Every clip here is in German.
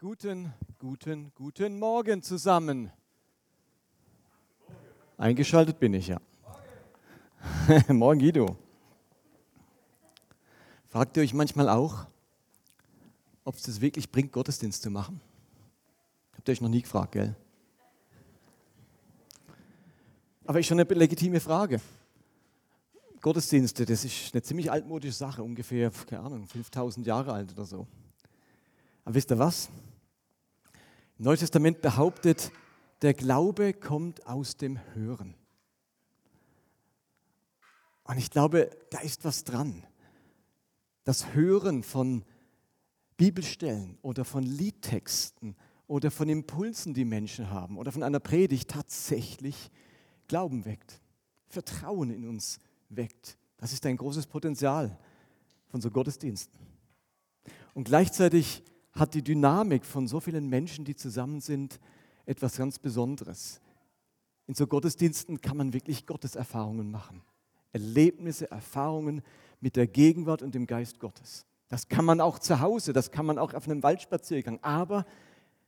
Guten, guten, guten Morgen zusammen. Eingeschaltet bin ich ja. Morgen, Guido. Fragt ihr euch manchmal auch, ob es das wirklich bringt, Gottesdienst zu machen? Habt ihr euch noch nie gefragt, gell? Aber ist schon eine legitime Frage. Gottesdienste, das ist eine ziemlich altmodische Sache, ungefähr, keine Ahnung, 5000 Jahre alt oder so. Aber wisst ihr was? Im Neuen Testament behauptet, der Glaube kommt aus dem Hören. Und ich glaube, da ist was dran. Das Hören von Bibelstellen oder von Liedtexten oder von Impulsen, die Menschen haben oder von einer Predigt tatsächlich Glauben weckt, Vertrauen in uns weckt. Das ist ein großes Potenzial von so Gottesdiensten. Und gleichzeitig hat die Dynamik von so vielen Menschen, die zusammen sind, etwas ganz Besonderes. In so Gottesdiensten kann man wirklich Gotteserfahrungen machen. Erlebnisse, Erfahrungen mit der Gegenwart und dem Geist Gottes. Das kann man auch zu Hause, das kann man auch auf einem Waldspaziergang. Aber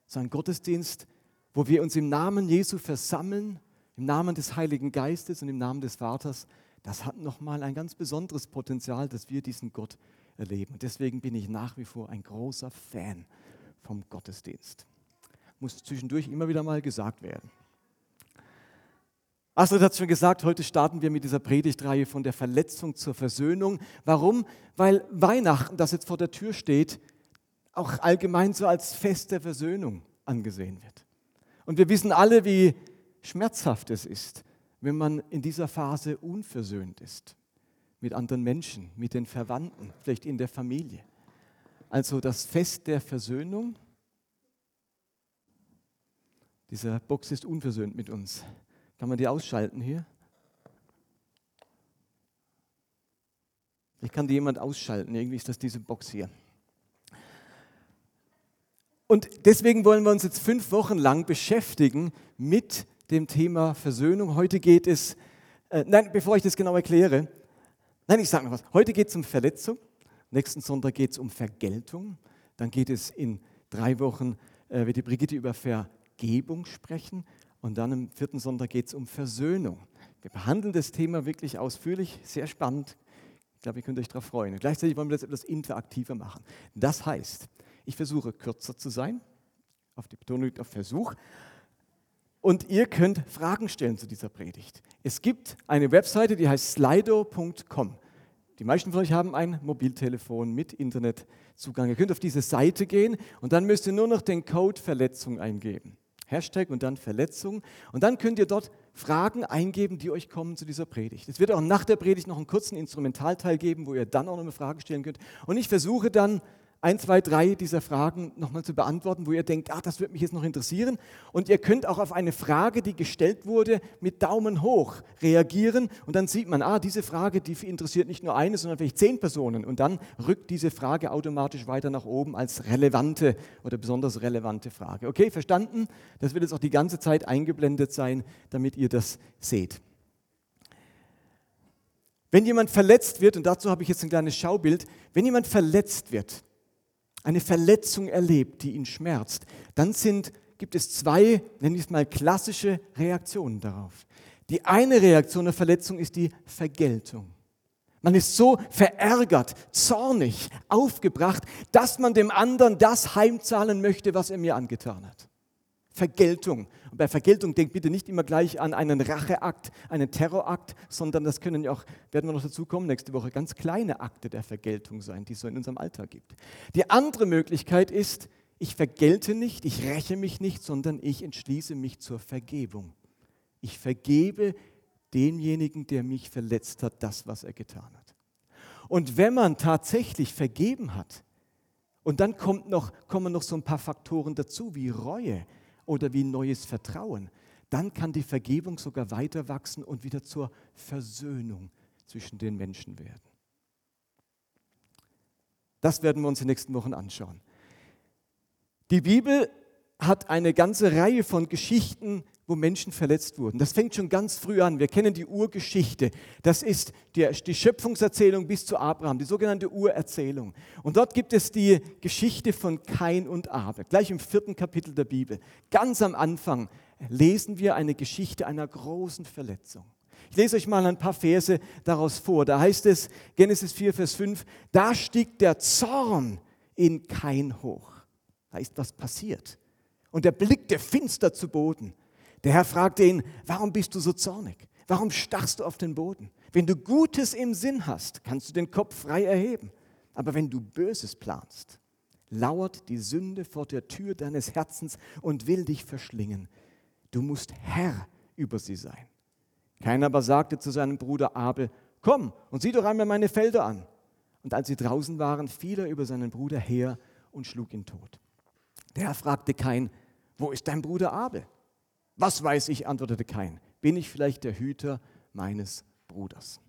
so ein Gottesdienst, wo wir uns im Namen Jesu versammeln, im Namen des Heiligen Geistes und im Namen des Vaters, das hat nochmal ein ganz besonderes Potenzial, dass wir diesen Gott erleben. Und deswegen bin ich nach wie vor ein großer Fan vom Gottesdienst. Muss zwischendurch immer wieder mal gesagt werden. Astrid hat es schon gesagt, heute starten wir mit dieser Predigtreihe von der Verletzung zur Versöhnung. Warum? Weil Weihnachten, das jetzt vor der Tür steht, auch allgemein so als Fest der Versöhnung angesehen wird. Und wir wissen alle, wie schmerzhaft es ist, wenn man in dieser Phase unversöhnt ist mit anderen Menschen, mit den Verwandten, vielleicht in der Familie. Also das Fest der Versöhnung. Dieser Box ist unversöhnt mit uns. Kann man die ausschalten hier? Ich kann die jemand ausschalten. Irgendwie ist das diese Box hier. Und deswegen wollen wir uns jetzt fünf Wochen lang beschäftigen mit dem Thema Versöhnung. Heute geht es, äh, nein, bevor ich das genau erkläre, nein, ich sage noch was. Heute geht es um Verletzung, nächsten Sonntag geht es um Vergeltung, dann geht es in drei Wochen, äh, wird die Brigitte über Vergebung sprechen und dann am vierten Sonntag geht es um Versöhnung. Wir behandeln das Thema wirklich ausführlich, sehr spannend. Ich glaube, ihr könnt euch darauf freuen. Und gleichzeitig wollen wir das etwas interaktiver machen. Das heißt, ich versuche kürzer zu sein, auf die Betonung auf Versuch, und ihr könnt Fragen stellen zu dieser Predigt. Es gibt eine Webseite, die heißt slido.com. Die meisten von euch haben ein Mobiltelefon mit Internetzugang. Ihr könnt auf diese Seite gehen und dann müsst ihr nur noch den Code Verletzung eingeben. Hashtag und dann Verletzung. Und dann könnt ihr dort Fragen eingeben, die euch kommen zu dieser Predigt. Es wird auch nach der Predigt noch einen kurzen Instrumentalteil geben, wo ihr dann auch noch eine Frage stellen könnt. Und ich versuche dann ein, zwei, drei dieser Fragen nochmal zu beantworten, wo ihr denkt, ah, das würde mich jetzt noch interessieren. Und ihr könnt auch auf eine Frage, die gestellt wurde, mit Daumen hoch reagieren. Und dann sieht man, ah, diese Frage, die interessiert nicht nur eine, sondern vielleicht zehn Personen. Und dann rückt diese Frage automatisch weiter nach oben als relevante oder besonders relevante Frage. Okay, verstanden? Das wird jetzt auch die ganze Zeit eingeblendet sein, damit ihr das seht. Wenn jemand verletzt wird, und dazu habe ich jetzt ein kleines Schaubild, wenn jemand verletzt wird, eine Verletzung erlebt, die ihn schmerzt, dann sind, gibt es zwei, nenne ich es mal, klassische Reaktionen darauf. Die eine Reaktion der Verletzung ist die Vergeltung. Man ist so verärgert, zornig, aufgebracht, dass man dem anderen das heimzahlen möchte, was er mir angetan hat. Vergeltung. Bei Vergeltung denkt bitte nicht immer gleich an einen Racheakt, einen Terrorakt, sondern das können ja auch, werden wir noch dazu kommen nächste Woche, ganz kleine Akte der Vergeltung sein, die es so in unserem Alltag gibt. Die andere Möglichkeit ist, ich vergelte nicht, ich räche mich nicht, sondern ich entschließe mich zur Vergebung. Ich vergebe demjenigen, der mich verletzt hat, das, was er getan hat. Und wenn man tatsächlich vergeben hat, und dann kommt noch, kommen noch so ein paar Faktoren dazu, wie Reue, oder wie neues Vertrauen, dann kann die Vergebung sogar weiter wachsen und wieder zur Versöhnung zwischen den Menschen werden. Das werden wir uns in den nächsten Wochen anschauen. Die Bibel hat eine ganze Reihe von Geschichten, wo Menschen verletzt wurden. Das fängt schon ganz früh an. Wir kennen die Urgeschichte. Das ist die, Schöpfungserzählung bis zu Abraham, die sogenannte Urerzählung. Und dort gibt es die Geschichte von Kain und Abel, gleich im vierten Kapitel der Bibel. Ganz am Anfang lesen wir eine Geschichte einer großen Verletzung. Ich lese euch mal ein paar Verse daraus vor. Da heißt es, Genesis 4, Vers 5, da stieg der Zorn in Kain hoch. Da ist was passiert. Und er blickte finster zu Boden. Der Herr fragte ihn, warum bist du so zornig? Warum stachst du auf den Boden? Wenn du Gutes im Sinn hast, kannst du den Kopf frei erheben. Aber wenn du Böses planst, lauert die Sünde vor der Tür deines Herzens und will dich verschlingen. Du musst Herr über sie sein. Keiner aber sagte zu seinem Bruder Abel, komm und sieh doch einmal meine Felder an. Und als sie draußen waren, fiel er über seinen Bruder her und schlug ihn tot. Der Herr fragte Kain, wo ist dein Bruder Abel? Was weiß ich, antwortete Kain. Bin ich vielleicht der Hüter meines Bruders?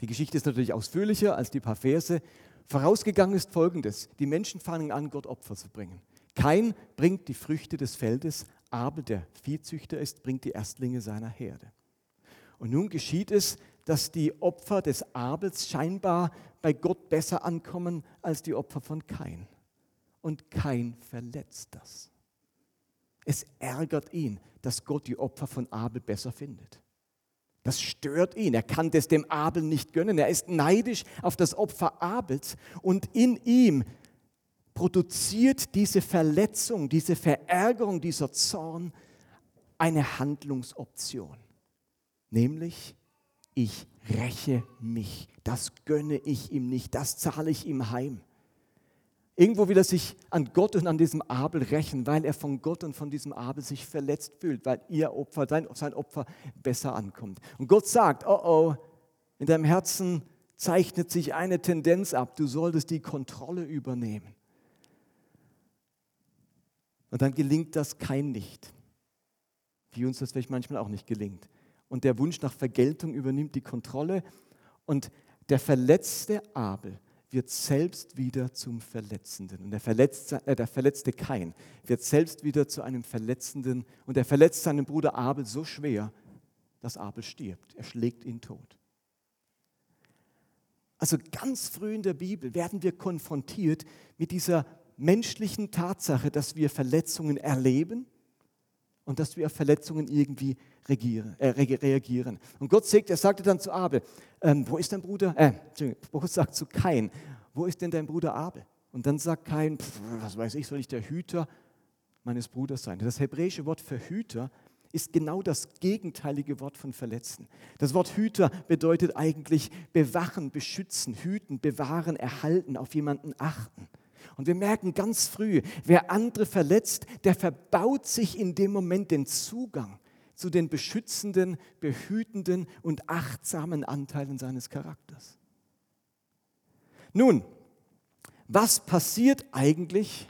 Die Geschichte ist natürlich ausführlicher als die paar Verse. Vorausgegangen ist Folgendes. Die Menschen fangen an, Gott Opfer zu bringen. Kain bringt die Früchte des Feldes, Abel, der Viehzüchter ist, bringt die Erstlinge seiner Herde. Und nun geschieht es, dass die Opfer des Abels scheinbar bei Gott besser ankommen als die Opfer von Kain. Und Kain verletzt das. Es ärgert ihn, dass Gott die Opfer von Abel besser findet. Das stört ihn. Er kann das dem Abel nicht gönnen. Er ist neidisch auf das Opfer Abels und in ihm produziert diese Verletzung, diese Verärgerung, dieser Zorn eine Handlungsoption. Nämlich, ich räche mich. Das gönne ich ihm nicht. Das zahle ich ihm heim. Irgendwo will er sich an Gott und an diesem Abel rächen, weil er von Gott und von diesem Abel sich verletzt fühlt, weil ihr Opfer, sein Opfer besser ankommt. Und Gott sagt, oh oh, in deinem Herzen zeichnet sich eine Tendenz ab, du solltest die Kontrolle übernehmen. Und dann gelingt das kein nicht, wie uns das vielleicht manchmal auch nicht gelingt. Und der Wunsch nach Vergeltung übernimmt die Kontrolle und der verletzte Abel wird selbst wieder zum Verletzenden. Und der verletzte, äh, der verletzte Kain wird selbst wieder zu einem Verletzenden. Und er verletzt seinen Bruder Abel so schwer, dass Abel stirbt. Er schlägt ihn tot. Also ganz früh in der Bibel werden wir konfrontiert mit dieser menschlichen Tatsache, dass wir Verletzungen erleben und dass wir auf Verletzungen irgendwie äh, reagieren. Und Gott sagt, er sagte dann zu Abel, ähm, wo ist dein Bruder? Äh, Gott sagt zu Kain, wo ist denn dein Bruder Abel? Und dann sagt Kain, was weiß ich, soll ich der Hüter meines Bruders sein? Das hebräische Wort für Hüter ist genau das gegenteilige Wort von verletzen. Das Wort Hüter bedeutet eigentlich bewachen, beschützen, hüten, bewahren, erhalten, auf jemanden achten. Und wir merken ganz früh, wer andere verletzt, der verbaut sich in dem Moment den Zugang zu den beschützenden, behütenden und achtsamen Anteilen seines Charakters. Nun, was passiert eigentlich,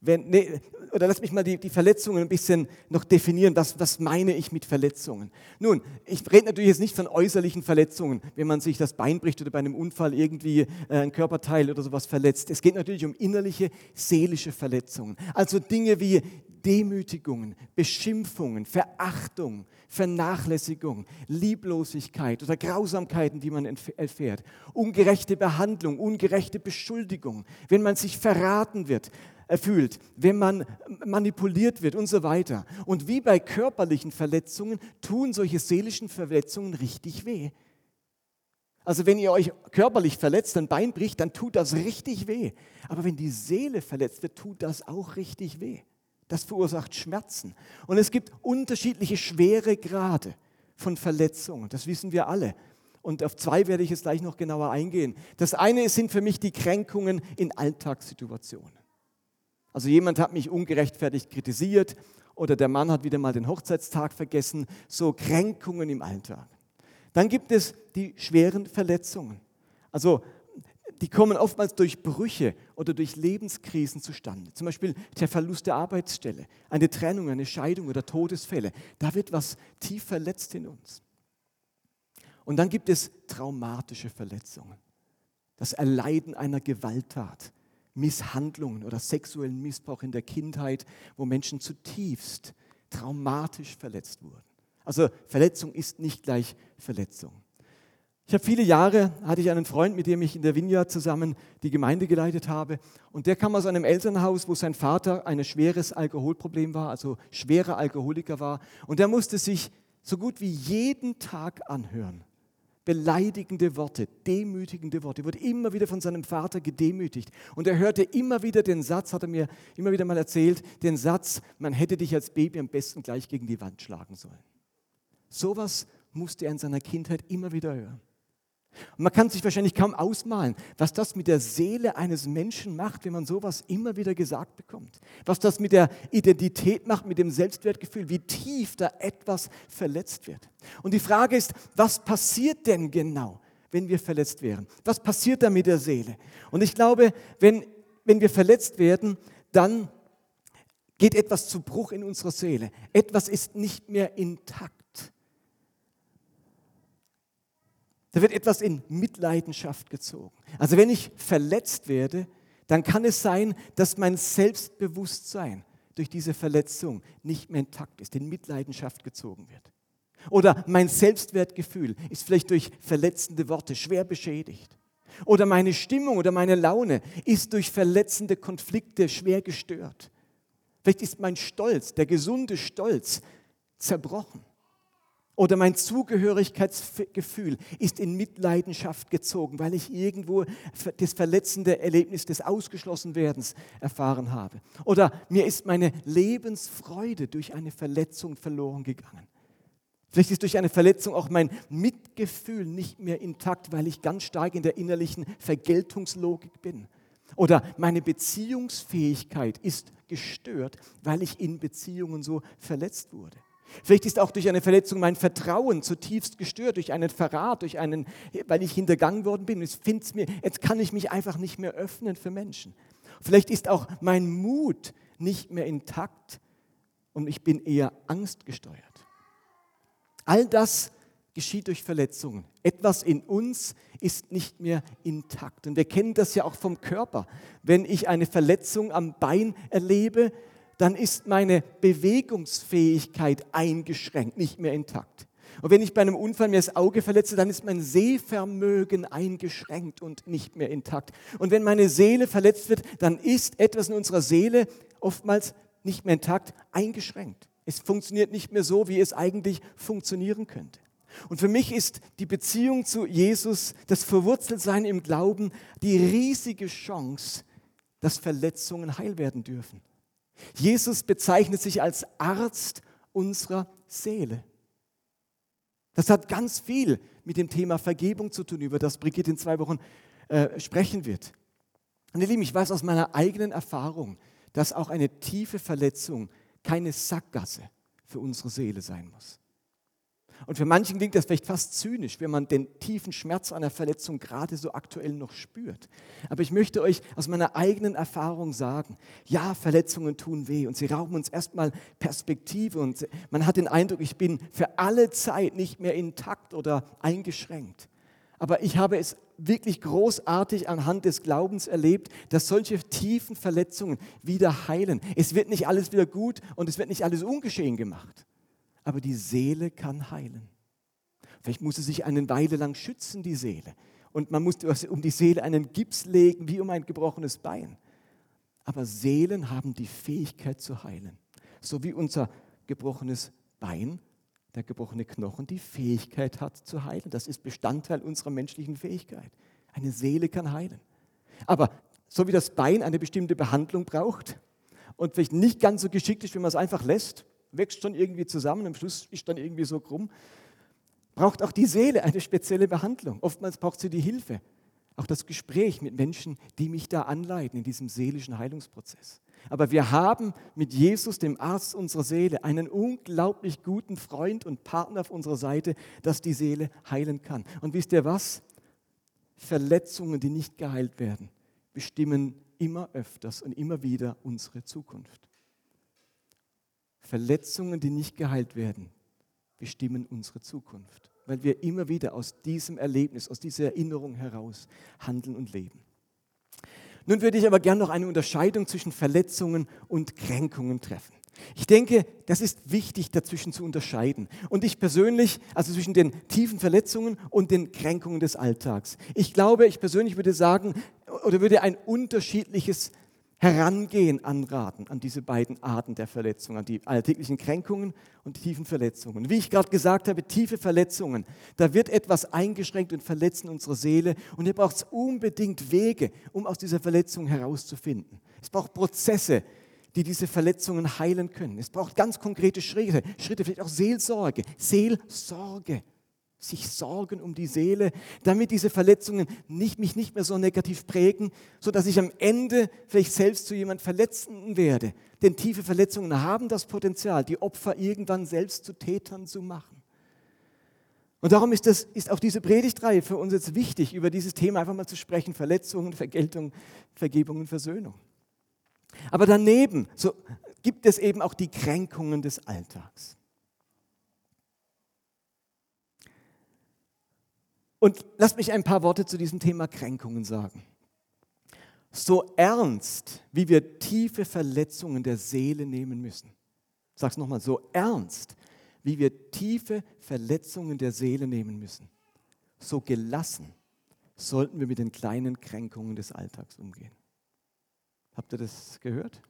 wenn, nee, oder lass mich mal die, die Verletzungen ein bisschen noch definieren. Was, was meine ich mit Verletzungen? Nun, ich rede natürlich jetzt nicht von äußerlichen Verletzungen, wenn man sich das Bein bricht oder bei einem Unfall irgendwie äh, ein Körperteil oder sowas verletzt. Es geht natürlich um innerliche, seelische Verletzungen. Also Dinge wie Demütigungen, Beschimpfungen, Verachtung, Vernachlässigung, Lieblosigkeit oder Grausamkeiten, die man erfährt, ungerechte Behandlung, ungerechte Beschuldigung, wenn man sich verraten wird, fühlt, wenn man manipuliert wird und so weiter. Und wie bei körperlichen Verletzungen tun solche seelischen Verletzungen richtig weh. Also wenn ihr euch körperlich verletzt, ein Bein bricht, dann tut das richtig weh. Aber wenn die Seele verletzt wird, tut das auch richtig weh. Das verursacht Schmerzen. Und es gibt unterschiedliche schwere Grade von Verletzungen. Das wissen wir alle. Und auf zwei werde ich jetzt gleich noch genauer eingehen. Das eine sind für mich die Kränkungen in Alltagssituationen. Also jemand hat mich ungerechtfertigt kritisiert oder der Mann hat wieder mal den Hochzeitstag vergessen. So Kränkungen im Alltag. Dann gibt es die schweren Verletzungen. Also die kommen oftmals durch Brüche oder durch Lebenskrisen zustande. Zum Beispiel der Verlust der Arbeitsstelle, eine Trennung, eine Scheidung oder Todesfälle. Da wird was tief verletzt in uns. Und dann gibt es traumatische Verletzungen. Das Erleiden einer Gewalttat Misshandlungen oder sexuellen Missbrauch in der Kindheit, wo Menschen zutiefst traumatisch verletzt wurden. Also Verletzung ist nicht gleich Verletzung. Ich habe viele Jahre, hatte ich einen Freund, mit dem ich in der Vineyard zusammen die Gemeinde geleitet habe. Und der kam aus einem Elternhaus, wo sein Vater ein schweres Alkoholproblem war, also schwerer Alkoholiker war. Und der musste sich so gut wie jeden Tag anhören. Beleidigende Worte, demütigende Worte. Er wurde immer wieder von seinem Vater gedemütigt. Und er hörte immer wieder den Satz, hat er mir immer wieder mal erzählt, den Satz, man hätte dich als Baby am besten gleich gegen die Wand schlagen sollen. Sowas musste er in seiner Kindheit immer wieder hören. Und man kann sich wahrscheinlich kaum ausmalen, was das mit der Seele eines Menschen macht, wenn man sowas immer wieder gesagt bekommt. Was das mit der Identität macht, mit dem Selbstwertgefühl, wie tief da etwas verletzt wird. Und die Frage ist, was passiert denn genau, wenn wir verletzt wären? Was passiert da mit der Seele? Und ich glaube, wenn, wenn wir verletzt werden, dann geht etwas zu Bruch in unserer Seele. Etwas ist nicht mehr intakt. Da wird etwas in Mitleidenschaft gezogen. Also wenn ich verletzt werde, dann kann es sein, dass mein Selbstbewusstsein durch diese Verletzung nicht mehr intakt ist, in Mitleidenschaft gezogen wird. Oder mein Selbstwertgefühl ist vielleicht durch verletzende Worte schwer beschädigt. Oder meine Stimmung oder meine Laune ist durch verletzende Konflikte schwer gestört. Vielleicht ist mein Stolz, der gesunde Stolz, zerbrochen. Oder mein Zugehörigkeitsgefühl ist in Mitleidenschaft gezogen, weil ich irgendwo das verletzende Erlebnis des Ausgeschlossenwerdens erfahren habe. Oder mir ist meine Lebensfreude durch eine Verletzung verloren gegangen. Vielleicht ist durch eine Verletzung auch mein Mitgefühl nicht mehr intakt, weil ich ganz stark in der innerlichen Vergeltungslogik bin. Oder meine Beziehungsfähigkeit ist gestört, weil ich in Beziehungen so verletzt wurde. Vielleicht ist auch durch eine Verletzung mein Vertrauen zutiefst gestört, durch einen Verrat, durch einen, weil ich hintergangen worden bin. Jetzt, mir, jetzt kann ich mich einfach nicht mehr öffnen für Menschen. Vielleicht ist auch mein Mut nicht mehr intakt und ich bin eher angstgesteuert. All das geschieht durch Verletzungen. Etwas in uns ist nicht mehr intakt. Und wir kennen das ja auch vom Körper. Wenn ich eine Verletzung am Bein erlebe, dann ist meine Bewegungsfähigkeit eingeschränkt, nicht mehr intakt. Und wenn ich bei einem Unfall mir das Auge verletze, dann ist mein Sehvermögen eingeschränkt und nicht mehr intakt. Und wenn meine Seele verletzt wird, dann ist etwas in unserer Seele oftmals nicht mehr intakt, eingeschränkt. Es funktioniert nicht mehr so, wie es eigentlich funktionieren könnte. Und für mich ist die Beziehung zu Jesus, das Verwurzeltsein im Glauben, die riesige Chance, dass Verletzungen heil werden dürfen. Jesus bezeichnet sich als Arzt unserer Seele. Das hat ganz viel mit dem Thema Vergebung zu tun, über das Brigitte in zwei Wochen äh, sprechen wird. Und ihr Lieben, ich weiß aus meiner eigenen Erfahrung, dass auch eine tiefe Verletzung keine Sackgasse für unsere Seele sein muss. Und für manchen klingt das vielleicht fast zynisch, wenn man den tiefen Schmerz einer Verletzung gerade so aktuell noch spürt. Aber ich möchte euch aus meiner eigenen Erfahrung sagen, ja, Verletzungen tun weh und sie rauben uns erstmal Perspektive und man hat den Eindruck, ich bin für alle Zeit nicht mehr intakt oder eingeschränkt. Aber ich habe es wirklich großartig anhand des Glaubens erlebt, dass solche tiefen Verletzungen wieder heilen. Es wird nicht alles wieder gut und es wird nicht alles ungeschehen gemacht aber die Seele kann heilen. Vielleicht muss sie sich eine Weile lang schützen, die Seele. Und man muss um die Seele einen Gips legen, wie um ein gebrochenes Bein. Aber Seelen haben die Fähigkeit zu heilen. So wie unser gebrochenes Bein, der gebrochene Knochen, die Fähigkeit hat zu heilen. Das ist Bestandteil unserer menschlichen Fähigkeit. Eine Seele kann heilen. Aber so wie das Bein eine bestimmte Behandlung braucht und vielleicht nicht ganz so geschickt ist, wenn man es einfach lässt, wächst schon irgendwie zusammen, am Schluss ist dann irgendwie so krumm. Braucht auch die Seele eine spezielle Behandlung. Oftmals braucht sie die Hilfe, auch das Gespräch mit Menschen, die mich da anleiten in diesem seelischen Heilungsprozess. Aber wir haben mit Jesus, dem Arzt unserer Seele, einen unglaublich guten Freund und Partner auf unserer Seite, dass die Seele heilen kann. Und wisst ihr was? Verletzungen, die nicht geheilt werden, bestimmen immer öfters und immer wieder unsere Zukunft. Verletzungen, die nicht geheilt werden, bestimmen unsere Zukunft, weil wir immer wieder aus diesem Erlebnis, aus dieser Erinnerung heraus handeln und leben. Nun würde ich aber gerne noch eine Unterscheidung zwischen Verletzungen und Kränkungen treffen. Ich denke, das ist wichtig dazwischen zu unterscheiden. Und ich persönlich, also zwischen den tiefen Verletzungen und den Kränkungen des Alltags. Ich glaube, ich persönlich würde sagen, oder würde ein unterschiedliches Herangehen anraten an diese beiden Arten der Verletzungen, an die alltäglichen Kränkungen und tiefen Verletzungen. Wie ich gerade gesagt habe, tiefe Verletzungen, da wird etwas eingeschränkt und verletzt in unserer Seele und hier braucht es unbedingt Wege, um aus dieser Verletzung herauszufinden. Es braucht Prozesse, die diese Verletzungen heilen können. Es braucht ganz konkrete Schritte, Schritte, vielleicht auch Seelsorge, Seelsorge sich sorgen um die Seele, damit diese Verletzungen nicht, mich nicht mehr so negativ prägen, sodass ich am Ende vielleicht selbst zu jemand Verletzenden werde. Denn tiefe Verletzungen haben das Potenzial, die Opfer irgendwann selbst zu Tätern zu machen. Und darum ist, das, ist auch diese Predigtreihe für uns jetzt wichtig, über dieses Thema einfach mal zu sprechen, Verletzungen, Vergeltung, Vergebung und Versöhnung. Aber daneben so, gibt es eben auch die Kränkungen des Alltags. Und lasst mich ein paar Worte zu diesem Thema Kränkungen sagen. So ernst, wie wir tiefe Verletzungen der Seele nehmen müssen, ich sage es nochmal, so ernst, wie wir tiefe Verletzungen der Seele nehmen müssen, so gelassen sollten wir mit den kleinen Kränkungen des Alltags umgehen. Habt ihr das gehört?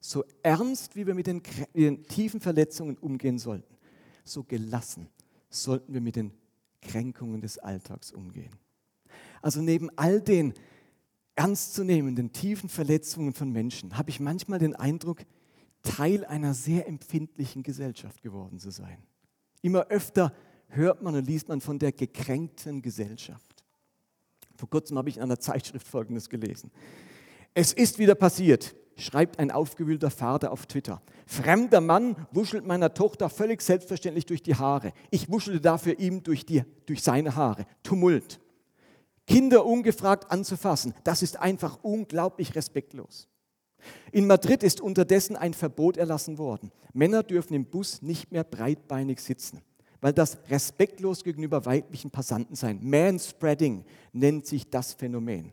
So ernst, wie wir mit den, mit den tiefen Verletzungen umgehen sollten, so gelassen sollten wir mit den Kränkungen des Alltags umgehen. Also neben all den ernstzunehmenden, tiefen Verletzungen von Menschen habe ich manchmal den Eindruck, Teil einer sehr empfindlichen Gesellschaft geworden zu sein. Immer öfter hört man und liest man von der gekränkten Gesellschaft. Vor kurzem habe ich in einer Zeitschrift Folgendes gelesen. Es ist wieder passiert schreibt ein aufgewühlter Vater auf Twitter. Fremder Mann wuschelt meiner Tochter völlig selbstverständlich durch die Haare. Ich wuschelte dafür ihm durch, die, durch seine Haare. Tumult. Kinder ungefragt anzufassen, das ist einfach unglaublich respektlos. In Madrid ist unterdessen ein Verbot erlassen worden. Männer dürfen im Bus nicht mehr breitbeinig sitzen, weil das respektlos gegenüber weiblichen Passanten sein. Manspreading nennt sich das Phänomen.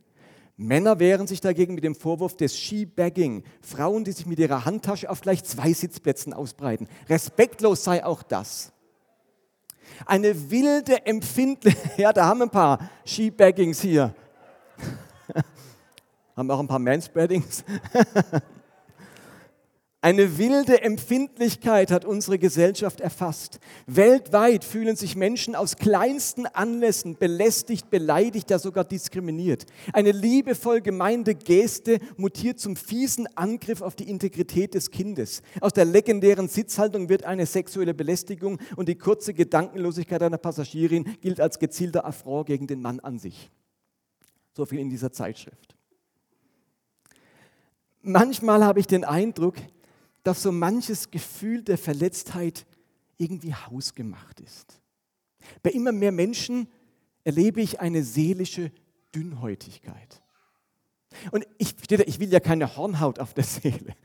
Männer wehren sich dagegen mit dem Vorwurf des Skibagging. Frauen, die sich mit ihrer Handtasche auf gleich zwei Sitzplätzen ausbreiten. Respektlos sei auch das. Eine wilde Empfindlichkeit, ja, da haben wir ein paar Skibaggings hier. haben auch ein paar Manspreadings. Eine wilde Empfindlichkeit hat unsere Gesellschaft erfasst. Weltweit fühlen sich Menschen aus kleinsten Anlässen belästigt, beleidigt, ja sogar diskriminiert. Eine liebevoll gemeinte Geste mutiert zum fiesen Angriff auf die Integrität des Kindes. Aus der legendären Sitzhaltung wird eine sexuelle Belästigung und die kurze Gedankenlosigkeit einer Passagierin gilt als gezielter Affront gegen den Mann an sich. So viel in dieser Zeitschrift. Manchmal habe ich den Eindruck, dass so manches Gefühl der Verletztheit irgendwie hausgemacht ist. Bei immer mehr Menschen erlebe ich eine seelische Dünnhäutigkeit. Und ich, ich will ja keine Hornhaut auf der Seele,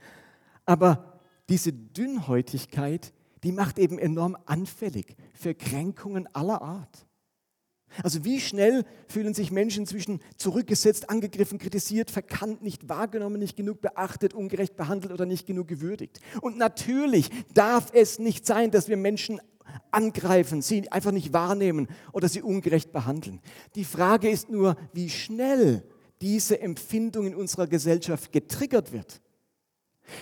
aber diese Dünnhäutigkeit, die macht eben enorm anfällig für Kränkungen aller Art. Also wie schnell fühlen sich Menschen zwischen zurückgesetzt, angegriffen, kritisiert, verkannt, nicht wahrgenommen, nicht genug beachtet, ungerecht behandelt oder nicht genug gewürdigt. Und natürlich darf es nicht sein, dass wir Menschen angreifen, sie einfach nicht wahrnehmen oder sie ungerecht behandeln. Die Frage ist nur, wie schnell diese Empfindung in unserer Gesellschaft getriggert wird.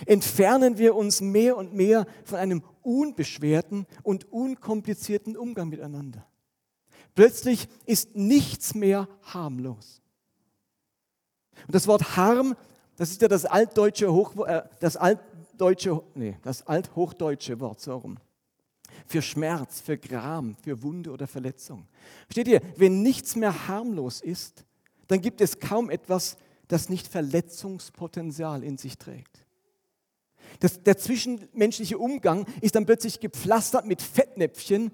Entfernen wir uns mehr und mehr von einem unbeschwerten und unkomplizierten Umgang miteinander. Plötzlich ist nichts mehr harmlos. Und das Wort harm, das ist ja das altdeutsche, Hoch, äh, das altdeutsche, nee, das althochdeutsche Wort, so rum. Für Schmerz, für Gram, für Wunde oder Verletzung. Versteht ihr, wenn nichts mehr harmlos ist, dann gibt es kaum etwas, das nicht Verletzungspotenzial in sich trägt. Das, der zwischenmenschliche Umgang ist dann plötzlich gepflastert mit Fettnäpfchen,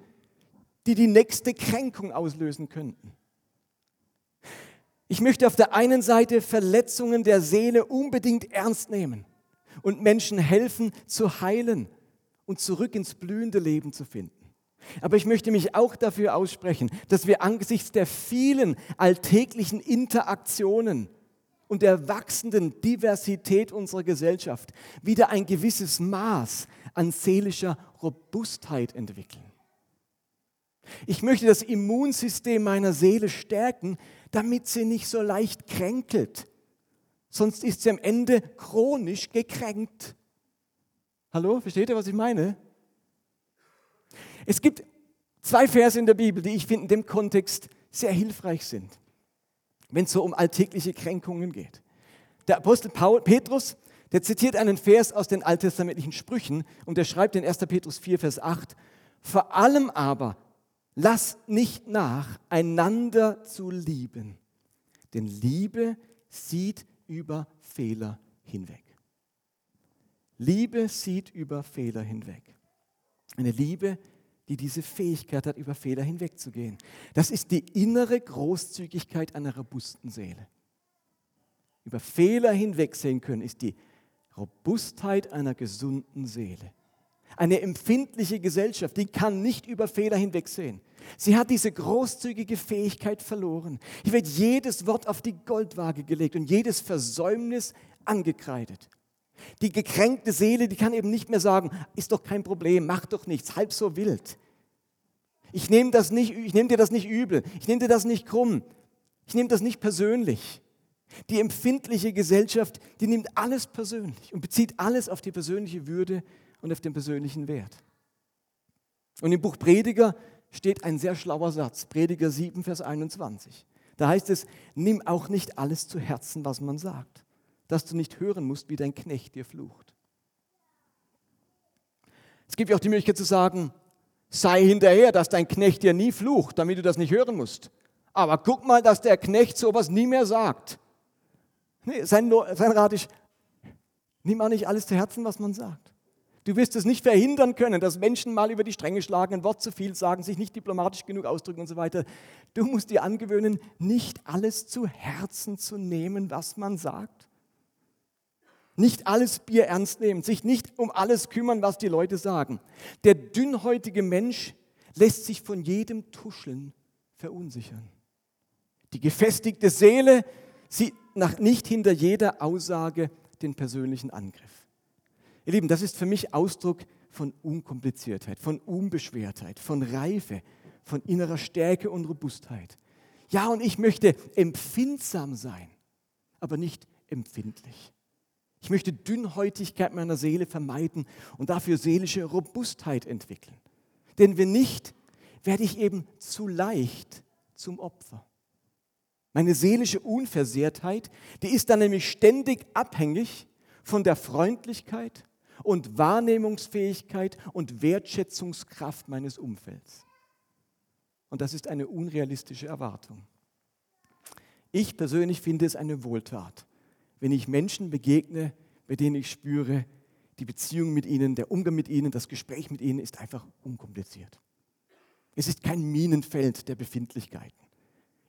die die nächste Kränkung auslösen könnten. Ich möchte auf der einen Seite Verletzungen der Seele unbedingt ernst nehmen und Menschen helfen zu heilen und zurück ins blühende Leben zu finden. Aber ich möchte mich auch dafür aussprechen, dass wir angesichts der vielen alltäglichen Interaktionen und der wachsenden Diversität unserer Gesellschaft wieder ein gewisses Maß an seelischer Robustheit entwickeln. Ich möchte das Immunsystem meiner Seele stärken, damit sie nicht so leicht kränkelt. Sonst ist sie am Ende chronisch gekränkt. Hallo, versteht ihr, was ich meine? Es gibt zwei Verse in der Bibel, die ich finde in dem Kontext sehr hilfreich sind, wenn es so um alltägliche Kränkungen geht. Der Apostel Paul, Petrus, der zitiert einen Vers aus den alttestamentlichen Sprüchen und der schreibt in 1. Petrus 4, Vers 8, vor allem aber Lass nicht nach, einander zu lieben, denn Liebe sieht über Fehler hinweg. Liebe sieht über Fehler hinweg. Eine Liebe, die diese Fähigkeit hat, über Fehler hinwegzugehen. Das ist die innere Großzügigkeit einer robusten Seele. Über Fehler hinwegsehen können, ist die Robustheit einer gesunden Seele. Eine empfindliche Gesellschaft, die kann nicht über Fehler hinwegsehen. Sie hat diese großzügige Fähigkeit verloren. Hier wird jedes Wort auf die Goldwaage gelegt und jedes Versäumnis angekreidet. Die gekränkte Seele, die kann eben nicht mehr sagen, ist doch kein Problem, mach doch nichts, halb so wild. Ich nehme das nicht, ich nehme dir das nicht übel, ich nehme dir das nicht krumm, ich nehme das nicht persönlich. Die empfindliche Gesellschaft, die nimmt alles persönlich und bezieht alles auf die persönliche Würde und auf den persönlichen Wert. Und im Buch Prediger steht ein sehr schlauer Satz, Prediger 7, Vers 21. Da heißt es, nimm auch nicht alles zu Herzen, was man sagt, dass du nicht hören musst, wie dein Knecht dir flucht. Es gibt ja auch die Möglichkeit zu sagen, sei hinterher, dass dein Knecht dir nie flucht, damit du das nicht hören musst. Aber guck mal, dass der Knecht sowas nie mehr sagt. Nee, sein, sein Rat ist, nimm auch nicht alles zu Herzen, was man sagt. Du wirst es nicht verhindern können, dass Menschen mal über die Stränge schlagen, ein Wort zu viel sagen, sich nicht diplomatisch genug ausdrücken und so weiter. Du musst dir angewöhnen, nicht alles zu Herzen zu nehmen, was man sagt. Nicht alles Bier ernst nehmen, sich nicht um alles kümmern, was die Leute sagen. Der dünnhäutige Mensch lässt sich von jedem Tuscheln verunsichern. Die gefestigte Seele sieht nach nicht hinter jeder Aussage den persönlichen Angriff. Ihr Lieben, das ist für mich Ausdruck von Unkompliziertheit, von Unbeschwertheit, von Reife, von innerer Stärke und Robustheit. Ja, und ich möchte empfindsam sein, aber nicht empfindlich. Ich möchte Dünnhäutigkeit meiner Seele vermeiden und dafür seelische Robustheit entwickeln. Denn wenn nicht, werde ich eben zu leicht zum Opfer. Meine seelische Unversehrtheit, die ist dann nämlich ständig abhängig von der Freundlichkeit und Wahrnehmungsfähigkeit und Wertschätzungskraft meines Umfelds. Und das ist eine unrealistische Erwartung. Ich persönlich finde es eine Wohltat, wenn ich Menschen begegne, bei denen ich spüre, die Beziehung mit ihnen, der Umgang mit ihnen, das Gespräch mit ihnen ist einfach unkompliziert. Es ist kein Minenfeld der Befindlichkeiten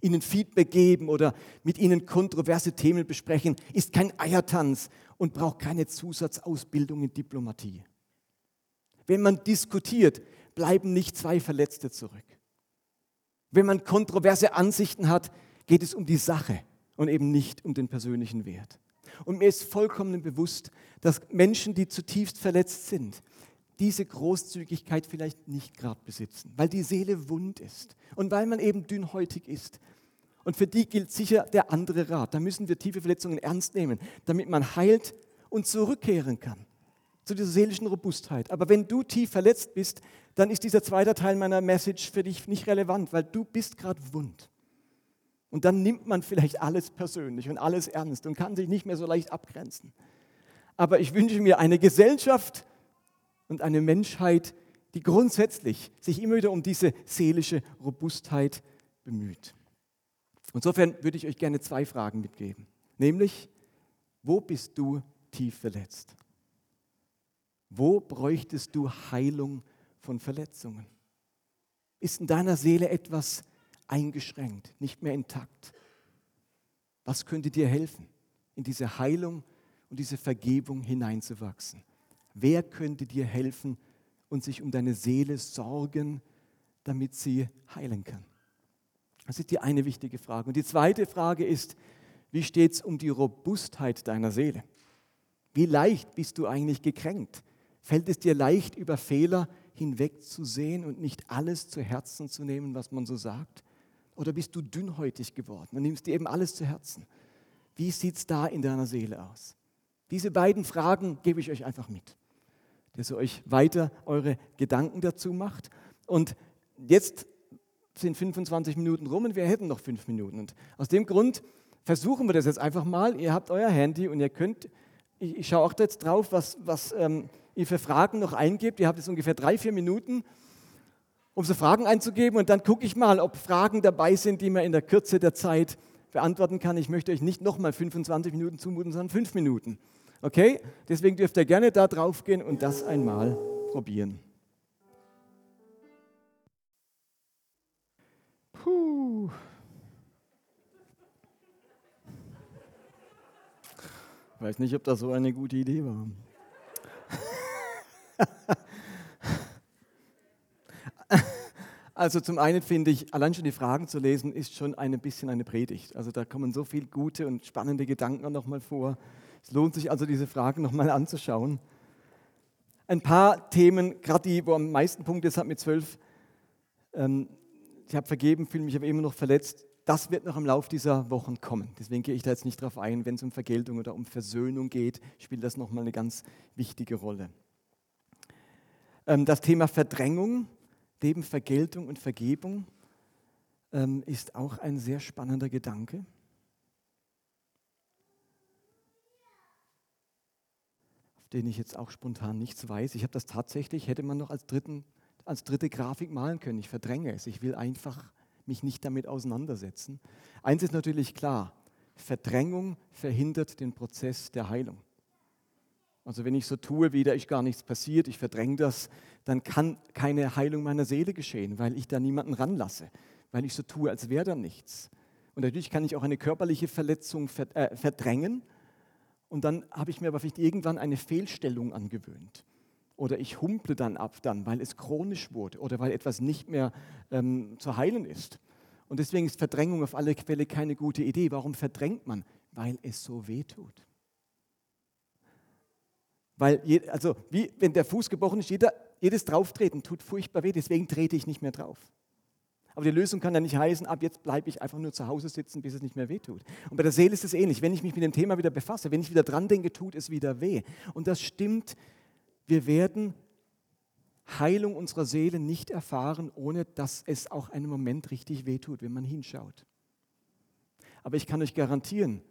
ihnen Feedback geben oder mit ihnen kontroverse Themen besprechen, ist kein Eiertanz und braucht keine Zusatzausbildung in Diplomatie. Wenn man diskutiert, bleiben nicht zwei Verletzte zurück. Wenn man kontroverse Ansichten hat, geht es um die Sache und eben nicht um den persönlichen Wert. Und mir ist vollkommen bewusst, dass Menschen, die zutiefst verletzt sind, diese Großzügigkeit vielleicht nicht gerade besitzen, weil die Seele wund ist und weil man eben dünnhäutig ist. Und für die gilt sicher der andere Rat. Da müssen wir tiefe Verletzungen ernst nehmen, damit man heilt und zurückkehren kann zu dieser seelischen Robustheit. Aber wenn du tief verletzt bist, dann ist dieser zweite Teil meiner Message für dich nicht relevant, weil du bist gerade wund. Und dann nimmt man vielleicht alles persönlich und alles ernst und kann sich nicht mehr so leicht abgrenzen. Aber ich wünsche mir eine Gesellschaft, und eine Menschheit, die grundsätzlich sich immer wieder um diese seelische Robustheit bemüht. Insofern würde ich euch gerne zwei Fragen mitgeben. Nämlich, wo bist du tief verletzt? Wo bräuchtest du Heilung von Verletzungen? Ist in deiner Seele etwas eingeschränkt, nicht mehr intakt? Was könnte dir helfen, in diese Heilung und diese Vergebung hineinzuwachsen? Wer könnte dir helfen und sich um deine Seele sorgen, damit sie heilen kann? Das ist die eine wichtige Frage. Und die zweite Frage ist, Wie steht es um die Robustheit deiner Seele? Wie leicht bist du eigentlich gekränkt? Fällt es dir leicht, über Fehler hinwegzusehen und nicht alles zu Herzen zu nehmen, was man so sagt? Oder bist du dünnhäutig geworden und nimmst dir eben alles zu Herzen? Wie sieht es da in deiner Seele aus? Diese beiden Fragen gebe ich euch einfach mit, dass ihr euch weiter eure Gedanken dazu macht. Und jetzt sind 25 Minuten rum und wir hätten noch fünf Minuten. Und aus dem Grund versuchen wir das jetzt einfach mal. Ihr habt euer Handy und ihr könnt, ich, ich schaue auch jetzt drauf, was, was ähm, ihr für Fragen noch eingebt. Ihr habt jetzt ungefähr drei, vier Minuten, um so Fragen einzugeben. Und dann gucke ich mal, ob Fragen dabei sind, die man in der Kürze der Zeit beantworten kann. Ich möchte euch nicht nochmal 25 Minuten zumuten, sondern fünf Minuten. Okay? Deswegen dürft ihr gerne da drauf gehen und das einmal probieren. Puh. Weiß nicht, ob das so eine gute Idee war. Also zum einen finde ich, allein schon die Fragen zu lesen, ist schon ein bisschen eine Predigt. Also da kommen so viele gute und spannende Gedanken nochmal vor. Es lohnt sich also, diese Fragen nochmal anzuschauen. Ein paar Themen, gerade die, wo am meisten Punkte hat mit zwölf, ähm, ich habe vergeben, fühle mich aber immer noch verletzt. Das wird noch im Laufe dieser Wochen kommen. Deswegen gehe ich da jetzt nicht drauf ein. Wenn es um Vergeltung oder um Versöhnung geht, spielt das nochmal eine ganz wichtige Rolle. Ähm, das Thema Verdrängung, neben Vergeltung und Vergebung, ähm, ist auch ein sehr spannender Gedanke. Auf den ich jetzt auch spontan nichts weiß. Ich habe das tatsächlich, hätte man noch als, dritten, als dritte Grafik malen können. Ich verdränge es. Ich will einfach mich nicht damit auseinandersetzen. Eins ist natürlich klar, Verdrängung verhindert den Prozess der Heilung. Also wenn ich so tue, wie da ist gar nichts passiert, ich verdränge das, dann kann keine Heilung meiner Seele geschehen, weil ich da niemanden ranlasse, weil ich so tue, als wäre da nichts. Und natürlich kann ich auch eine körperliche Verletzung äh, verdrängen und dann habe ich mir aber vielleicht irgendwann eine Fehlstellung angewöhnt. Oder ich humple dann ab, dann, weil es chronisch wurde oder weil etwas nicht mehr ähm, zu heilen ist. Und deswegen ist Verdrängung auf alle Fälle keine gute Idee. Warum verdrängt man? Weil es so weh tut. Weil, je, also wie wenn der Fuß gebrochen ist, jeder, jedes Drauftreten tut furchtbar weh, deswegen trete ich nicht mehr drauf. Aber die Lösung kann ja nicht heißen, ab jetzt bleibe ich einfach nur zu Hause sitzen, bis es nicht mehr weh tut. Und bei der Seele ist es ähnlich. Wenn ich mich mit dem Thema wieder befasse, wenn ich wieder dran denke, tut es wieder weh. Und das stimmt, wir werden Heilung unserer Seele nicht erfahren, ohne dass es auch einen Moment richtig weh tut, wenn man hinschaut. Aber ich kann euch garantieren,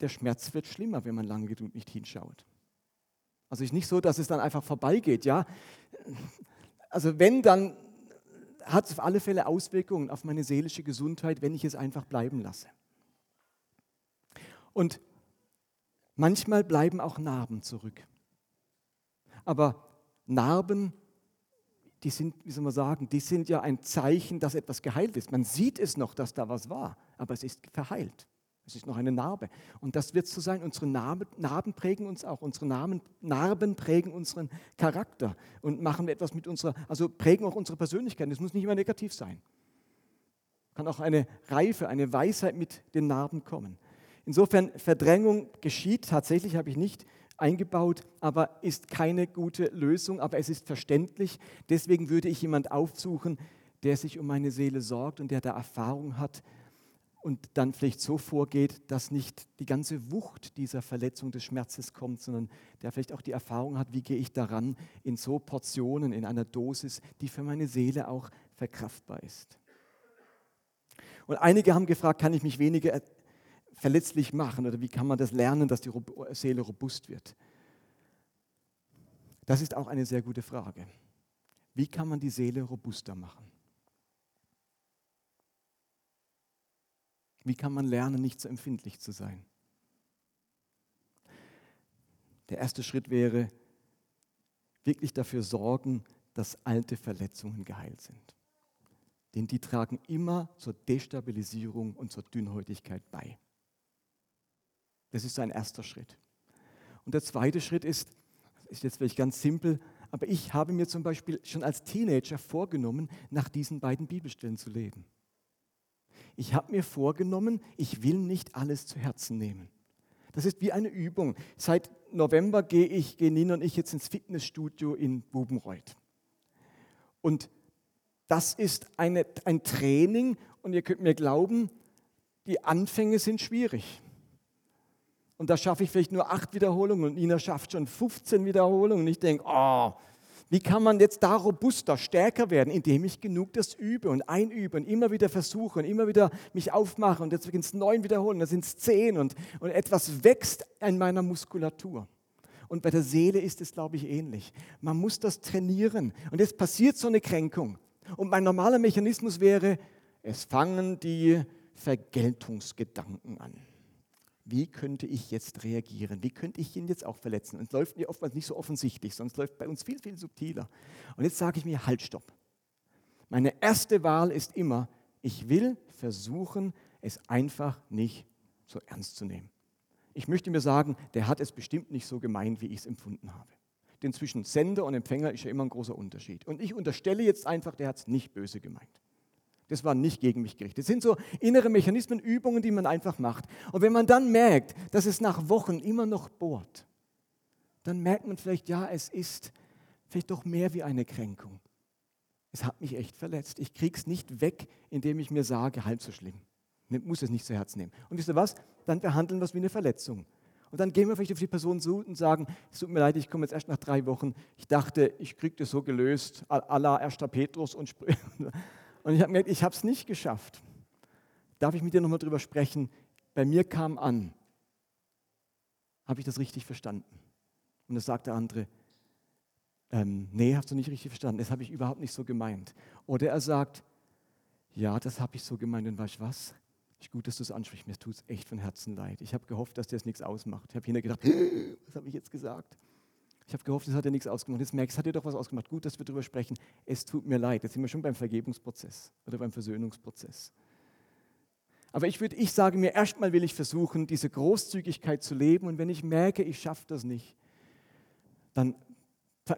der Schmerz wird schlimmer, wenn man lange genug nicht hinschaut. Also es ist nicht so, dass es dann einfach vorbeigeht, ja. Also wenn, dann hat es auf alle Fälle Auswirkungen auf meine seelische Gesundheit, wenn ich es einfach bleiben lasse. Und manchmal bleiben auch Narben zurück. Aber Narben, die sind, wie soll man sagen, die sind ja ein Zeichen, dass etwas geheilt ist. Man sieht es noch, dass da was war, aber es ist verheilt. Es ist noch eine Narbe. Und das wird so sein. Unsere Narben, Narben prägen uns auch. Unsere Namen, Narben prägen unseren Charakter und machen etwas mit unserer, also prägen auch unsere Persönlichkeit. Das muss nicht immer negativ sein. Kann auch eine Reife, eine Weisheit mit den Narben kommen. Insofern, Verdrängung geschieht tatsächlich, habe ich nicht eingebaut, aber ist keine gute Lösung, aber es ist verständlich. Deswegen würde ich jemand aufsuchen, der sich um meine Seele sorgt und der da Erfahrung hat, und dann vielleicht so vorgeht, dass nicht die ganze Wucht dieser Verletzung des Schmerzes kommt, sondern der vielleicht auch die Erfahrung hat, wie gehe ich daran in so Portionen, in einer Dosis, die für meine Seele auch verkraftbar ist. Und einige haben gefragt, kann ich mich weniger verletzlich machen oder wie kann man das lernen, dass die Seele robust wird? Das ist auch eine sehr gute Frage. Wie kann man die Seele robuster machen? Wie kann man lernen, nicht so empfindlich zu sein? Der erste Schritt wäre, wirklich dafür sorgen, dass alte Verletzungen geheilt sind. Denn die tragen immer zur Destabilisierung und zur Dünnhäutigkeit bei. Das ist ein erster Schritt. Und der zweite Schritt ist, ist jetzt vielleicht ganz simpel, aber ich habe mir zum Beispiel schon als Teenager vorgenommen, nach diesen beiden Bibelstellen zu leben. ich habe mir vorgenommen, ich will nicht alles zu Herzen nehmen. Das ist wie eine Übung. Seit November gehe ich, gehen Nina und ich jetzt ins Fitnessstudio in Bubenreuth. Und das ist eine, ein Training und ihr könnt mir glauben, die Anfänge sind schwierig. Und da schaffe ich vielleicht nur acht Wiederholungen und Nina schafft schon 15 Wiederholungen. Und ich denke, oh, wie kann man jetzt da robuster, stärker werden, indem ich genug das übe und einübe und immer wieder versuche und immer wieder mich aufmache und jetzt beginnt es neun Wiederholungen, dann sind es zehn und, und etwas wächst in meiner Muskulatur. Und bei der Seele ist es, glaube ich, ähnlich. Man muss das trainieren. Und jetzt passiert so eine Kränkung. Und mein normaler Mechanismus wäre, es fangen die Vergeltungsgedanken an wie könnte ich jetzt reagieren? Wie könnte ich ihn jetzt auch verletzen? Und es läuft mir oftmals nicht so offensichtlich, es läuft bei uns viel, viel subtiler. Und jetzt sage ich mir, halt, stopp. Meine erste Wahl ist immer, ich will versuchen, es einfach nicht so ernst zu nehmen. Ich möchte mir sagen, der hat es bestimmt nicht so gemeint, wie ich es empfunden habe. Denn zwischen Sender und Empfänger ist ja immer ein großer Unterschied. Und ich unterstelle jetzt einfach, der hat es nicht böse gemeint. Das war nicht gegen mich gerichtet. Das sind so innere Mechanismen, Übungen, die man einfach macht. Und wenn man dann merkt, dass es nach Wochen immer noch bohrt, dann merkt man vielleicht, ja, es ist vielleicht doch mehr wie eine Kränkung. Es hat mich echt verletzt. Ich kriege es nicht weg, indem ich mir sage, halb so schlimm. Ich muss es nicht zu Herzen nehmen. Und wisst ihr was? Dann behandeln wir es wie eine Verletzung. Und dann gehen wir vielleicht auf die Person zu und sagen, es tut mir leid, ich komme jetzt erst nach drei Wochen. Ich dachte, ich kriege das so gelöst, à la 1. Petrus und Und ich habe gemerkt, ich habe es nicht geschafft. Darf ich mit dir nochmal drüber sprechen? Bei mir kam an, habe ich das richtig verstanden? Und das sagt der andere, ähm, nee, hast du nicht richtig verstanden, das habe ich überhaupt nicht so gemeint. Oder er sagt, ja, das habe ich so gemeint und weißt du was? Gut, dass du es ansprichst, mir tut es echt von Herzen leid. Ich habe gehofft, dass dir das nichts ausmacht. Ich habe hinterher gedacht, was habe ich jetzt gesagt? Ich habe gehofft, es hat dir nichts ausgemacht. Jetzt merkst du, es hat dir doch was ausgemacht. Gut, dass wir darüber sprechen. Es tut mir leid. Jetzt sind wir schon beim Vergebungsprozess oder beim Versöhnungsprozess. Aber ich, würde, ich sage mir, erstmal will ich versuchen, diese Großzügigkeit zu leben. Und wenn ich merke, ich schaffe das nicht, dann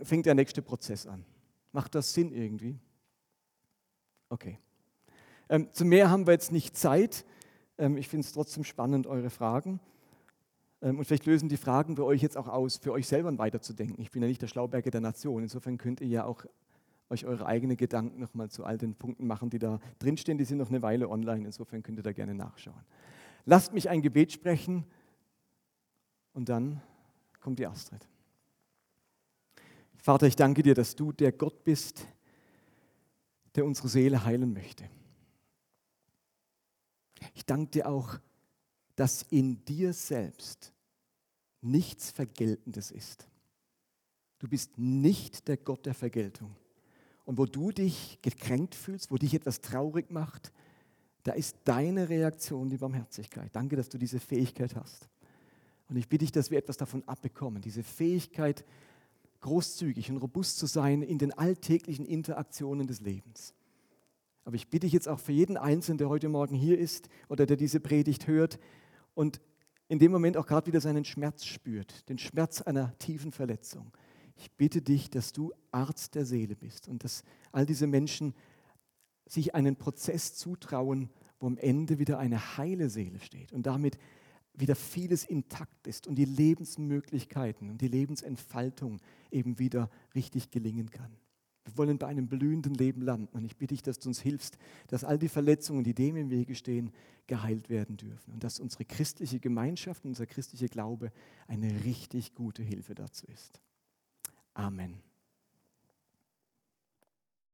fängt der nächste Prozess an. Macht das Sinn irgendwie? Okay. Ähm, zu mehr haben wir jetzt nicht Zeit. Ähm, ich finde es trotzdem spannend, eure Fragen. Ähm, und vielleicht lösen die Fragen für euch jetzt auch aus, für euch selber weiterzudenken. Ich bin ja nicht der Schlauberger der Nation. Insofern könnt ihr ja auch euch eure eigenen Gedanken nochmal zu all den Punkten machen, die da drinstehen. Die sind noch eine Weile online. Insofern könnt ihr da gerne nachschauen. Lasst mich ein Gebet sprechen und dann kommt die Astrid. Vater, ich danke dir, dass du der Gott bist, der unsere Seele heilen möchte. Ich danke dir auch, dass in dir selbst nichts Vergeltendes ist. Du bist nicht der Gott der Vergeltung. Und wo du dich gekränkt fühlst, wo dich etwas traurig macht, da ist deine Reaktion die Barmherzigkeit. Danke, dass du diese Fähigkeit hast. Und ich bitte dich, dass wir etwas davon abbekommen, diese Fähigkeit, großzügig und robust zu sein in den alltäglichen Interaktionen des Lebens. Aber ich bitte dich jetzt auch für jeden Einzelnen, der heute Morgen hier ist oder der diese Predigt hört und in dem Moment auch gerade wieder seinen Schmerz spürt, den Schmerz einer tiefen Verletzung. Ich bitte dich, dass du Arzt der Seele bist und dass all diese Menschen sich einen Prozess zutrauen, wo am Ende wieder eine heile Seele steht und damit wieder vieles intakt ist und die Lebensmöglichkeiten und die Lebensentfaltung eben wieder richtig gelingen kann. Wir wollen bei einem blühenden Leben landen. Und ich bitte dich, dass du uns hilfst, dass all die Verletzungen, die dem im Wege stehen, geheilt werden dürfen. Und dass unsere christliche Gemeinschaft, unser christlicher Glaube eine richtig gute Hilfe dazu ist. Amen.